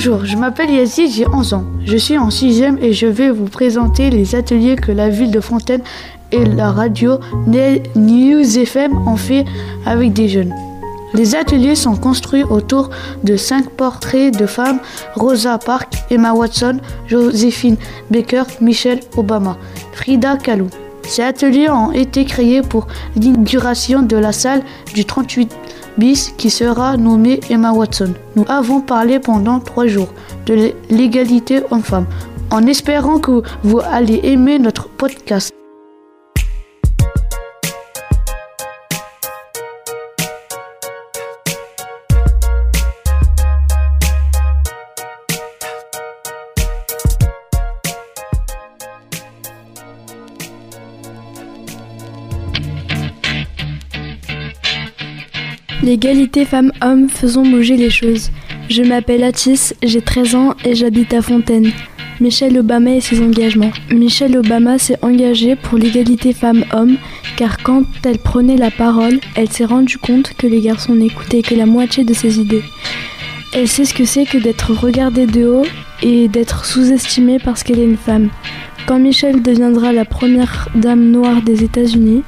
Bonjour, je m'appelle Yazid, j'ai 11 ans. Je suis en 6 et je vais vous présenter les ateliers que la ville de Fontaine et la radio News FM ont fait avec des jeunes. Les ateliers sont construits autour de cinq portraits de femmes Rosa Parks, Emma Watson, Joséphine Baker, Michelle Obama, Frida Kahlo. Ces ateliers ont été créés pour l'inauguration de la salle du 38 bis qui sera nommée Emma Watson. Nous avons parlé pendant trois jours de l'égalité homme-femme en espérant que vous allez aimer notre podcast. L'égalité femmes-hommes, faisons bouger les choses. Je m'appelle Atis, j'ai 13 ans et j'habite à Fontaine. Michelle Obama et ses engagements. Michelle Obama s'est engagée pour l'égalité femmes-hommes car quand elle prenait la parole, elle s'est rendue compte que les garçons n'écoutaient que la moitié de ses idées. Elle sait ce que c'est que d'être regardée de haut et d'être sous-estimée parce qu'elle est une femme. Quand Michelle deviendra la première dame noire des États-Unis,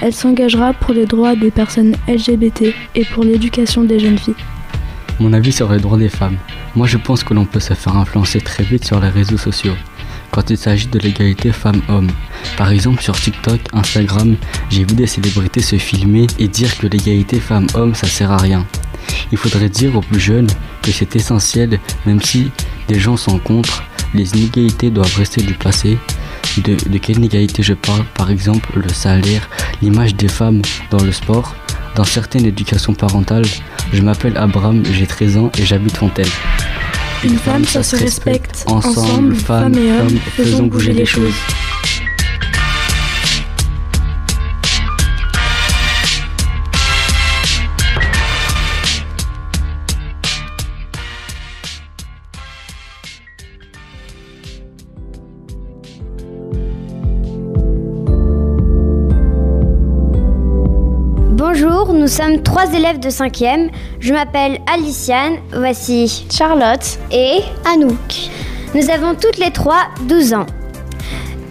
elle s'engagera pour les droits des personnes LGBT et pour l'éducation des jeunes filles. Mon avis sur les droits des femmes. Moi je pense que l'on peut se faire influencer très vite sur les réseaux sociaux quand il s'agit de l'égalité femmes-hommes. Par exemple sur TikTok, Instagram, j'ai vu des célébrités se filmer et dire que l'égalité femmes-hommes ça sert à rien. Il faudrait dire aux plus jeunes que c'est essentiel même si des gens sont contre, les inégalités doivent rester du passé de, quelle inégalité je parle? Par exemple, le salaire, l'image des femmes dans le sport, dans certaines éducations parentales. Je m'appelle Abraham, j'ai 13 ans et j'habite Fontaine. Une, femme, ça, se respecte. Ensemble, femmes et hommes, faisons bouger les choses. Sommes trois élèves de 5e. Je m'appelle Aliciane, voici Charlotte et Anouk. Nous avons toutes les trois 12 ans.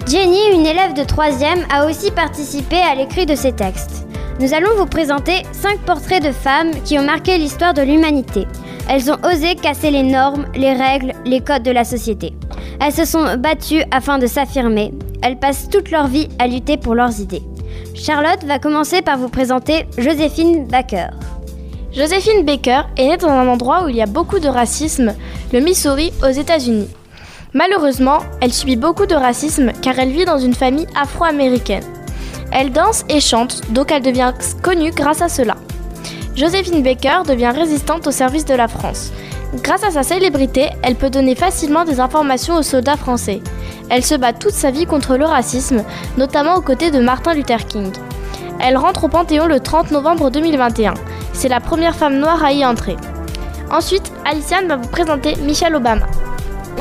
Jenny, une élève de 3e, a aussi participé à l'écrit de ces textes. Nous allons vous présenter cinq portraits de femmes qui ont marqué l'histoire de l'humanité. Elles ont osé casser les normes, les règles, les codes de la société. Elles se sont battues afin de s'affirmer. Elles passent toute leur vie à lutter pour leurs idées. Charlotte va commencer par vous présenter Joséphine Baker. Joséphine Baker est née dans un endroit où il y a beaucoup de racisme, le Missouri aux États-Unis. Malheureusement, elle subit beaucoup de racisme car elle vit dans une famille afro-américaine. Elle danse et chante, donc elle devient connue grâce à cela. Joséphine Baker devient résistante au service de la France. Grâce à sa célébrité, elle peut donner facilement des informations aux soldats français. Elle se bat toute sa vie contre le racisme, notamment aux côtés de Martin Luther King. Elle rentre au Panthéon le 30 novembre 2021. C'est la première femme noire à y entrer. Ensuite, Aliciane va vous présenter Michelle Obama.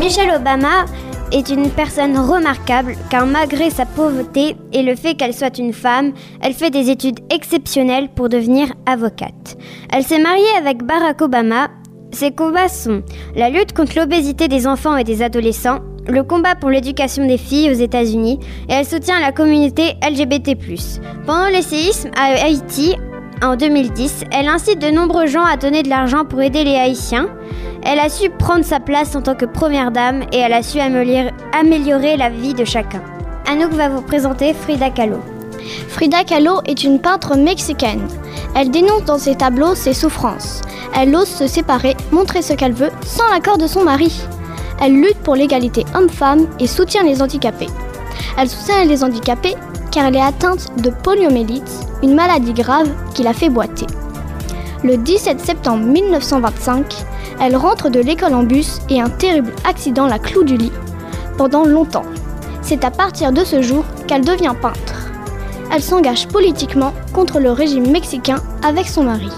Michelle Obama est une personne remarquable car malgré sa pauvreté et le fait qu'elle soit une femme, elle fait des études exceptionnelles pour devenir avocate. Elle s'est mariée avec Barack Obama. Ses combats sont la lutte contre l'obésité des enfants et des adolescents, le combat pour l'éducation des filles aux États-Unis et elle soutient la communauté LGBT. Pendant les séismes à Haïti, en 2010, elle incite de nombreux gens à donner de l'argent pour aider les Haïtiens. Elle a su prendre sa place en tant que première dame et elle a su améliorer la vie de chacun. Anouk va vous présenter Frida Kahlo. Frida Kahlo est une peintre mexicaine. Elle dénonce dans ses tableaux ses souffrances. Elle ose se séparer, montrer ce qu'elle veut sans l'accord de son mari. Elle lutte pour l'égalité homme-femme et soutient les handicapés. Elle soutient les handicapés car elle est atteinte de poliomyélite, une maladie grave qui la fait boiter. Le 17 septembre 1925, elle rentre de l'école en bus et un terrible accident la cloue du lit pendant longtemps. C'est à partir de ce jour qu'elle devient peintre. Elle s'engage politiquement contre le régime mexicain avec son mari.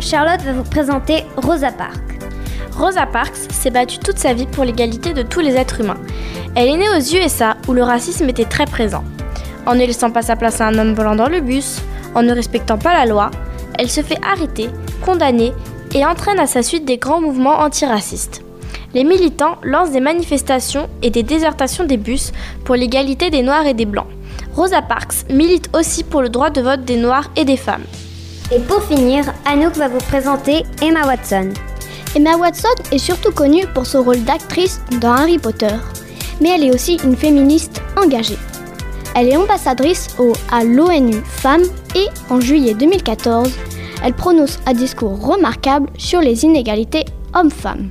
Charlotte va vous présenter Rosa Parks. Rosa Parks s'est battue toute sa vie pour l'égalité de tous les êtres humains. Elle est née aux USA où le racisme était très présent. En ne laissant pas sa place à un homme volant dans le bus, en ne respectant pas la loi, elle se fait arrêter, condamner et entraîne à sa suite des grands mouvements antiracistes. Les militants lancent des manifestations et des désertations des bus pour l'égalité des Noirs et des Blancs. Rosa Parks milite aussi pour le droit de vote des Noirs et des femmes. Et pour finir, Anouk va vous présenter Emma Watson. Emma Watson est surtout connue pour son rôle d'actrice dans Harry Potter, mais elle est aussi une féministe engagée. Elle est ambassadrice au, à l'ONU Femmes et en juillet 2014, elle prononce un discours remarquable sur les inégalités hommes-femmes.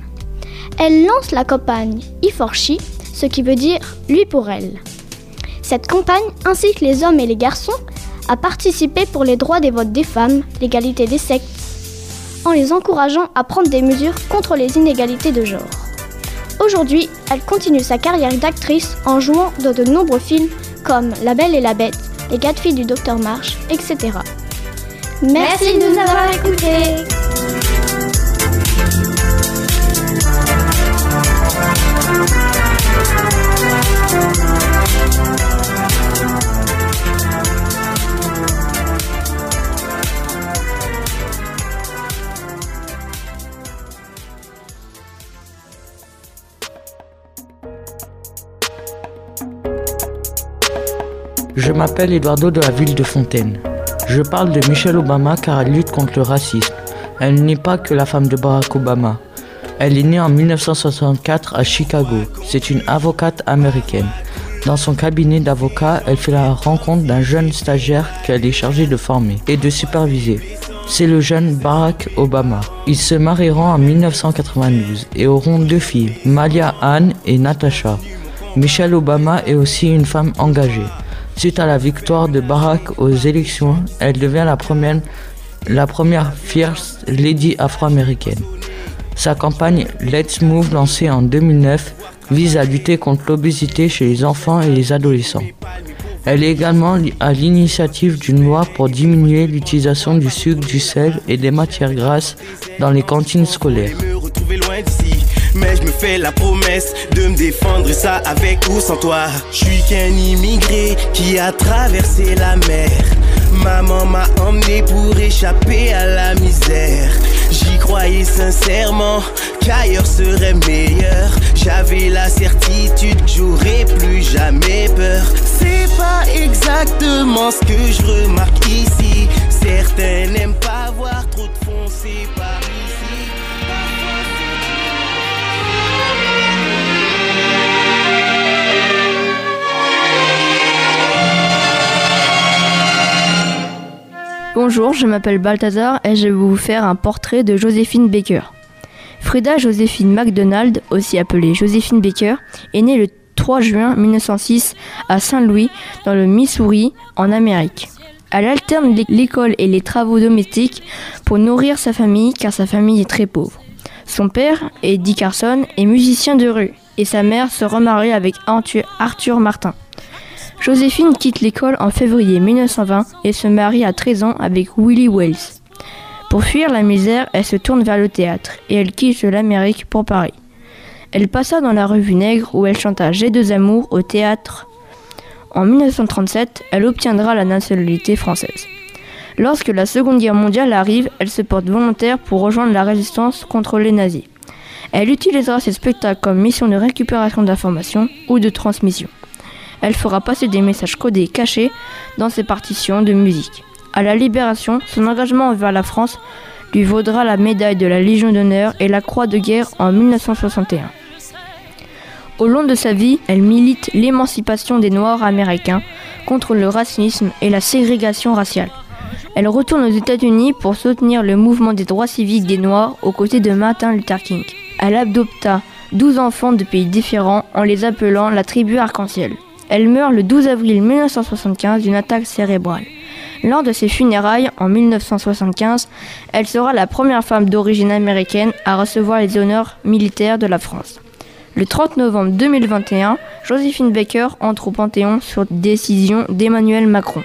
Elle lance la campagne E4She, ce qui veut dire lui pour elle. Cette campagne incite les hommes et les garçons à participer pour les droits des votes des femmes, l'égalité des sexes, en les encourageant à prendre des mesures contre les inégalités de genre. Aujourd'hui, elle continue sa carrière d'actrice en jouant dans de nombreux films comme La Belle et la Bête, Les quatre filles du Docteur March, etc. Merci de nous avoir écoutés. Je m'appelle Eduardo de la ville de Fontaine. Je parle de Michelle Obama car elle lutte contre le racisme. Elle n'est pas que la femme de Barack Obama. Elle est née en 1964 à Chicago. C'est une avocate américaine. Dans son cabinet d'avocat, elle fait la rencontre d'un jeune stagiaire qu'elle est chargée de former et de superviser. C'est le jeune Barack Obama. Ils se marieront en 1992 et auront deux filles, Malia Anne et Natasha. Michelle Obama est aussi une femme engagée. Suite à la victoire de Barack aux élections, elle devient la première, la première Lady afro-américaine. Sa campagne Let's Move, lancée en 2009, vise à lutter contre l'obésité chez les enfants et les adolescents. Elle est également à l'initiative d'une loi pour diminuer l'utilisation du sucre, du sel et des matières grasses dans les cantines scolaires. Mais je me fais la promesse de me défendre, ça avec ou sans toi. Je suis qu'un immigré qui a traversé la mer. Maman m'a emmené pour échapper à la misère. J'y croyais sincèrement qu'ailleurs serait meilleur. J'avais la certitude que j'aurais plus jamais peur. C'est pas exactement ce que je remarque ici. Certains n'aiment pas Bonjour, je m'appelle Balthazar et je vais vous faire un portrait de Joséphine Baker. Frida Joséphine MacDonald, aussi appelée Joséphine Baker, est née le 3 juin 1906 à Saint-Louis, dans le Missouri, en Amérique. Elle alterne l'école et les travaux domestiques pour nourrir sa famille car sa famille est très pauvre. Son père, Eddie Carson, est musicien de rue et sa mère se remarie avec Arthur Martin. Joséphine quitte l'école en février 1920 et se marie à 13 ans avec Willie Wells. Pour fuir la misère, elle se tourne vers le théâtre et elle quitte l'Amérique pour Paris. Elle passa dans la revue Nègre où elle chanta J'ai deux amours au théâtre. En 1937, elle obtiendra la nationalité française. Lorsque la Seconde Guerre mondiale arrive, elle se porte volontaire pour rejoindre la résistance contre les nazis. Elle utilisera ses spectacles comme mission de récupération d'informations ou de transmission. Elle fera passer des messages codés cachés dans ses partitions de musique. À la Libération, son engagement envers la France lui vaudra la médaille de la Légion d'honneur et la Croix de guerre en 1961. Au long de sa vie, elle milite l'émancipation des Noirs américains contre le racisme et la ségrégation raciale. Elle retourne aux États-Unis pour soutenir le mouvement des droits civiques des Noirs aux côtés de Martin Luther King. Elle adopta 12 enfants de pays différents en les appelant la tribu arc-en-ciel. Elle meurt le 12 avril 1975 d'une attaque cérébrale. Lors de ses funérailles en 1975, elle sera la première femme d'origine américaine à recevoir les honneurs militaires de la France. Le 30 novembre 2021, Joséphine Baker entre au Panthéon sur décision d'Emmanuel Macron.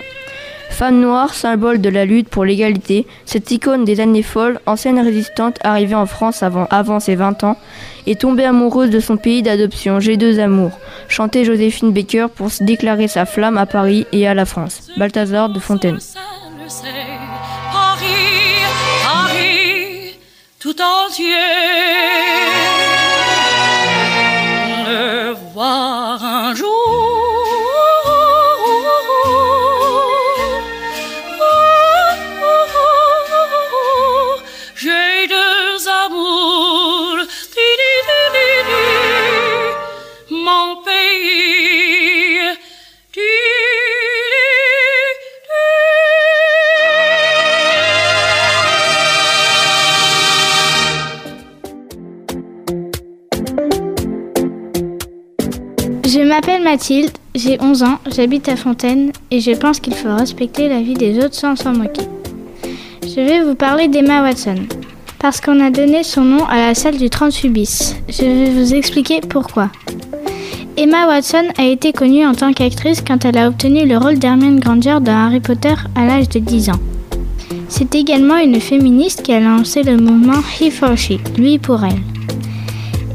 Femme noire, symbole de la lutte pour l'égalité, cette icône des années folles, ancienne résistante arrivée en France avant, ses 20 ans, est tombée amoureuse de son pays d'adoption, J'ai deux amours, chantait Joséphine Baker pour déclarer sa flamme à Paris et à la France. Balthazar de Fontaine. Mathilde, j'ai 11 ans, j'habite à Fontaine et je pense qu'il faut respecter la vie des autres sans s'en moquer. Je vais vous parler d'Emma Watson, parce qu'on a donné son nom à la salle du 38 bis. Je vais vous expliquer pourquoi. Emma Watson a été connue en tant qu'actrice quand elle a obtenu le rôle d'Hermione Granger dans Harry Potter à l'âge de 10 ans. C'est également une féministe qui a lancé le mouvement He for She, lui pour elle.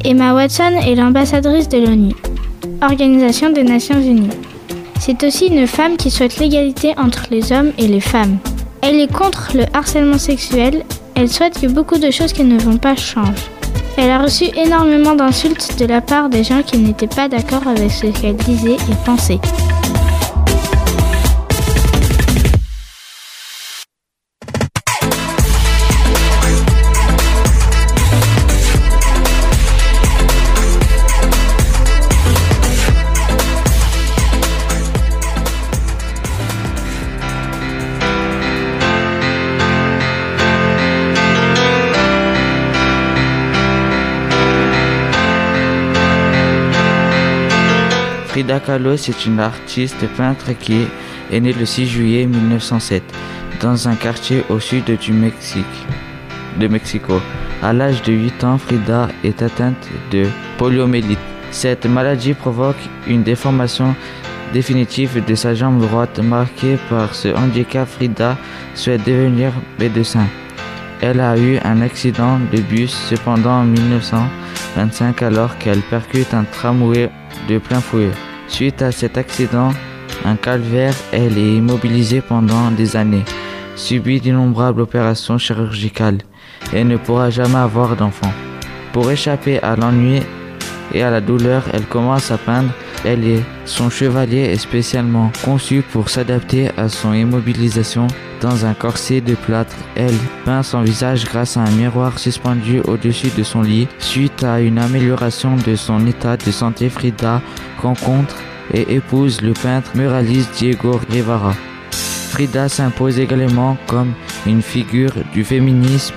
Emma Watson est l'ambassadrice de l'ONU, Organisation des Nations Unies. C'est aussi une femme qui souhaite l'égalité entre les hommes et les femmes. Elle est contre le harcèlement sexuel, elle souhaite que beaucoup de choses qui ne vont pas changent. Elle a reçu énormément d'insultes de la part des gens qui n'étaient pas d'accord avec ce qu'elle disait et pensait. Frida Kahlo est une artiste peintre qui est née le 6 juillet 1907 dans un quartier au sud du Mexique, de Mexico. À l'âge de 8 ans, Frida est atteinte de poliomyélite. Cette maladie provoque une déformation définitive de sa jambe droite marquée par ce handicap. Frida souhaite devenir médecin. Elle a eu un accident de bus cependant en 1925 alors qu'elle percute un tramway de plein fouet. Suite à cet accident, un calvaire, elle est immobilisée pendant des années, subit d'innombrables opérations chirurgicales et ne pourra jamais avoir d'enfant. Pour échapper à l'ennui et à la douleur, elle commence à peindre. Elle est son chevalier est spécialement conçu pour s'adapter à son immobilisation dans un corset de plâtre. Elle peint son visage grâce à un miroir suspendu au-dessus de son lit. Suite à une amélioration de son état de santé, Frida rencontre et épouse le peintre muraliste Diego Rivera. Frida s'impose également comme une figure du féminisme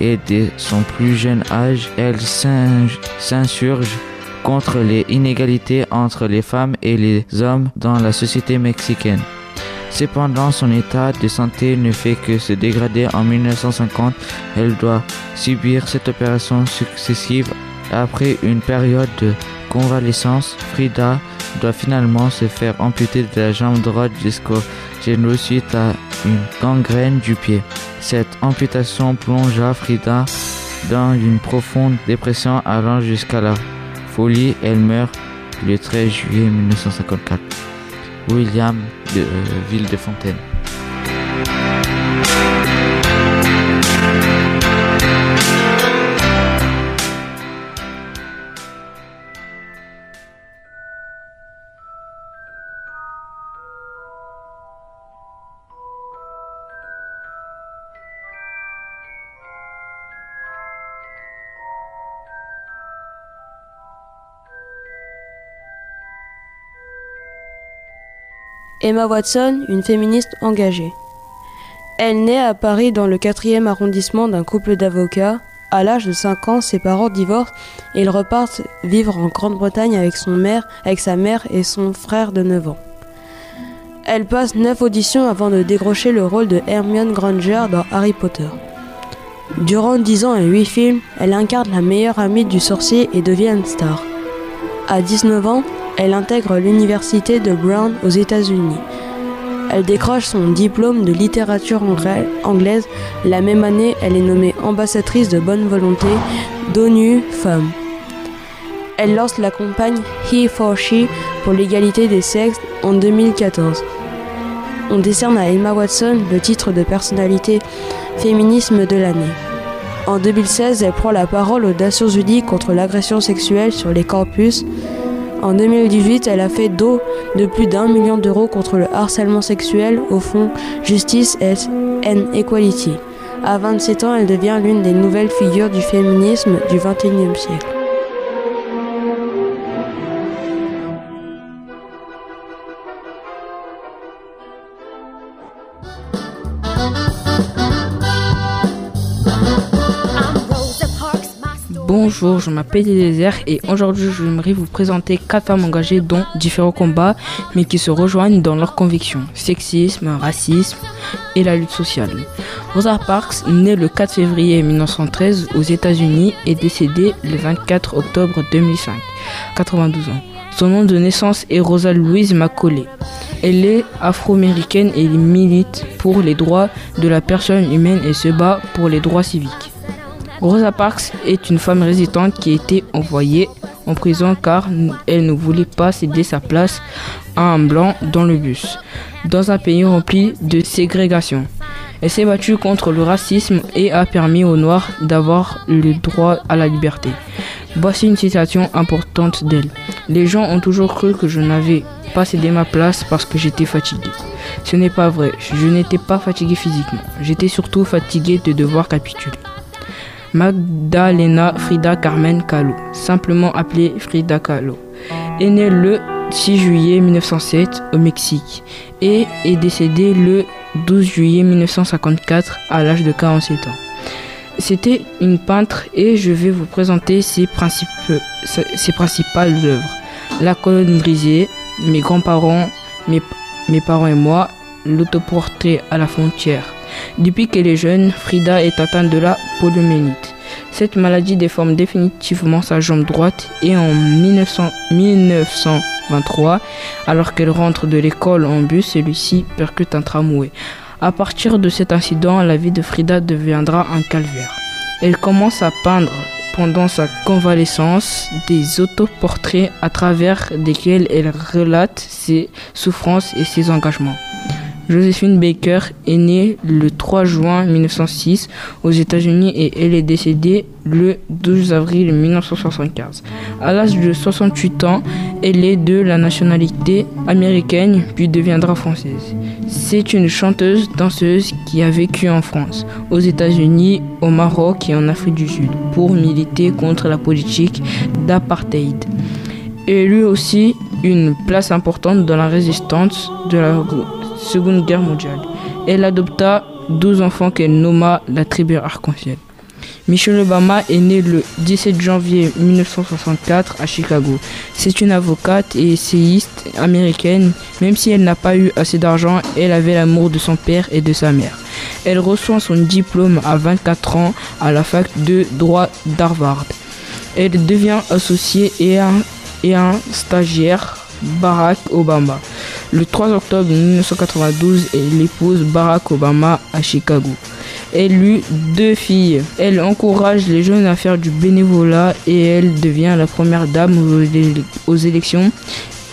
et dès son plus jeune âge, elle s'insurge contre les inégalités entre les femmes et les hommes dans la société mexicaine. Cependant, son état de santé ne fait que se dégrader. En 1950, elle doit subir cette opération successive. Après une période de convalescence, Frida doit finalement se faire amputer de la jambe droite jusqu'au genou suite à une gangrène du pied. Cette amputation plongea Frida dans une profonde dépression allant jusqu'à la folie. Elle meurt le 13 juillet 1954. William de euh, Ville de Fontaine. Emma Watson, une féministe engagée. Elle naît à Paris dans le 4e arrondissement d'un couple d'avocats. À l'âge de 5 ans, ses parents divorcent et ils repartent vivre en Grande-Bretagne avec, avec sa mère et son frère de 9 ans. Elle passe 9 auditions avant de décrocher le rôle de Hermione Granger dans Harry Potter. Durant 10 ans et 8 films, elle incarne la meilleure amie du sorcier et devient une star. À 19 ans, elle intègre l'université de Brown aux États-Unis. Elle décroche son diplôme de littérature anglaise. La même année, elle est nommée ambassadrice de bonne volonté d'ONU Femmes. Elle lance la campagne He for She pour l'égalité des sexes en 2014. On décerne à Emma Watson le titre de personnalité féminisme de l'année. En 2016, elle prend la parole aux Nations Unies contre l'agression sexuelle sur les campus. En 2018, elle a fait don de plus d'un million d'euros contre le harcèlement sexuel au Fonds Justice and Equality. À 27 ans, elle devient l'une des nouvelles figures du féminisme du XXIe siècle. Bonjour, je m'appelle Eliezer et aujourd'hui j'aimerais vous présenter quatre femmes engagées dans différents combats mais qui se rejoignent dans leurs convictions, sexisme, racisme et la lutte sociale. Rosa Parks, née le 4 février 1913 aux États-Unis et décédée le 24 octobre 2005, 92 ans. Son nom de naissance est Rosa Louise Macaulay. Elle est afro-américaine et milite pour les droits de la personne humaine et se bat pour les droits civiques. Rosa Parks est une femme résistante qui a été envoyée en prison car elle ne voulait pas céder sa place à un blanc dans le bus, dans un pays rempli de ségrégation. Elle s'est battue contre le racisme et a permis aux Noirs d'avoir le droit à la liberté. Voici une citation importante d'elle. Les gens ont toujours cru que je n'avais pas cédé ma place parce que j'étais fatiguée. Ce n'est pas vrai, je n'étais pas fatiguée physiquement, j'étais surtout fatiguée de devoir capituler. Magdalena Frida Carmen Kahlo, simplement appelée Frida Kahlo, est née le 6 juillet 1907 au Mexique et est décédée le 12 juillet 1954 à l'âge de 47 ans. C'était une peintre et je vais vous présenter ses, principales œuvres. La colonne brisée, mes grands-parents, mes, mes parents et moi, l'autoportrait à la frontière. Depuis qu'elle est jeune, Frida est atteinte de la poliomyélite. Cette maladie déforme définitivement sa jambe droite et en 1900, 1923, alors qu'elle rentre de l'école en bus, celui-ci percute un tramway. À partir de cet incident, la vie de Frida deviendra un calvaire. Elle commence à peindre pendant sa convalescence des autoportraits à travers lesquels elle relate ses souffrances et ses engagements. Josephine Baker est née le 3 juin 1906 aux États-Unis et elle est décédée le 12 avril 1975. À l'âge de 68 ans, elle est de la nationalité américaine puis deviendra française. C'est une chanteuse, danseuse qui a vécu en France, aux États-Unis, au Maroc et en Afrique du Sud pour militer contre la politique d'apartheid. Elle eut aussi une place importante dans la résistance de la Seconde Guerre mondiale. Elle adopta 12 enfants qu'elle nomma la tribu arc-en-ciel. Michelle Obama est née le 17 janvier 1964 à Chicago. C'est une avocate et essayiste américaine. Même si elle n'a pas eu assez d'argent, elle avait l'amour de son père et de sa mère. Elle reçoit son diplôme à 24 ans à la fac de droit d'Harvard. Elle devient associée et un, et un stagiaire Barack Obama. Le 3 octobre 1992, elle épouse Barack Obama à Chicago. Elle eut deux filles. Elle encourage les jeunes à faire du bénévolat et elle devient la première dame aux élections.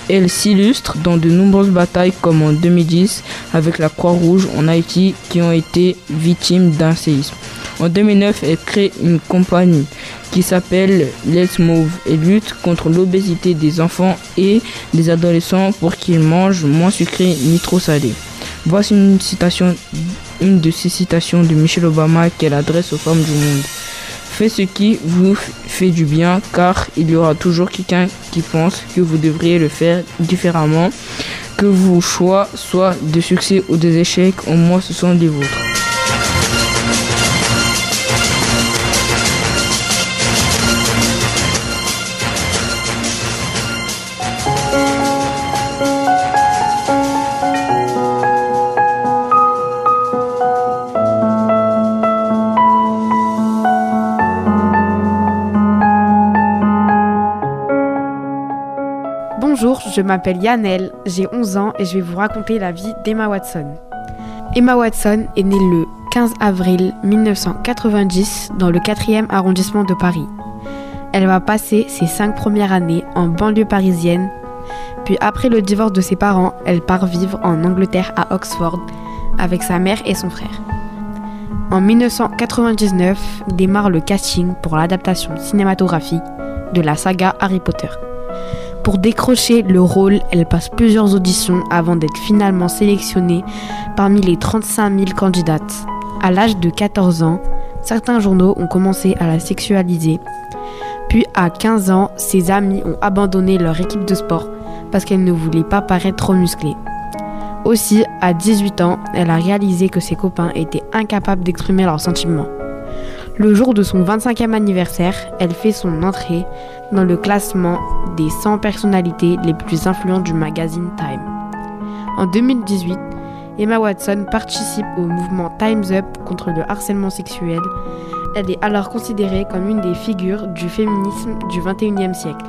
Elle s'illustre dans de nombreuses batailles comme en 2010 avec la Croix-Rouge en Haïti qui ont été victimes d'un séisme. En 2009, elle crée une compagnie qui s'appelle Let's Move et lutte contre l'obésité des enfants et des adolescents pour qu'ils mangent moins sucré ni trop salé. Voici une citation, une de ces citations de Michelle Obama qu'elle adresse aux femmes du monde. Faites ce qui vous fait du bien car il y aura toujours quelqu'un qui pense que vous devriez le faire différemment. Que vos choix soient de succès ou des échecs, au moins ce sont les vôtres. Je m'appelle Yannel, j'ai 11 ans et je vais vous raconter la vie d'Emma Watson. Emma Watson est née le 15 avril 1990 dans le 4e arrondissement de Paris. Elle va passer ses cinq premières années en banlieue parisienne, puis après le divorce de ses parents, elle part vivre en Angleterre à Oxford avec sa mère et son frère. En 1999 démarre le casting pour l'adaptation cinématographique de la saga Harry Potter. Pour décrocher le rôle, elle passe plusieurs auditions avant d'être finalement sélectionnée parmi les 35 000 candidates. À l'âge de 14 ans, certains journaux ont commencé à la sexualiser. Puis à 15 ans, ses amis ont abandonné leur équipe de sport parce qu'elle ne voulait pas paraître trop musclée. Aussi, à 18 ans, elle a réalisé que ses copains étaient incapables d'exprimer leurs sentiments. Le jour de son 25e anniversaire, elle fait son entrée dans le classement des 100 personnalités les plus influentes du magazine Time. En 2018, Emma Watson participe au mouvement Time's Up contre le harcèlement sexuel. Elle est alors considérée comme une des figures du féminisme du 21e siècle.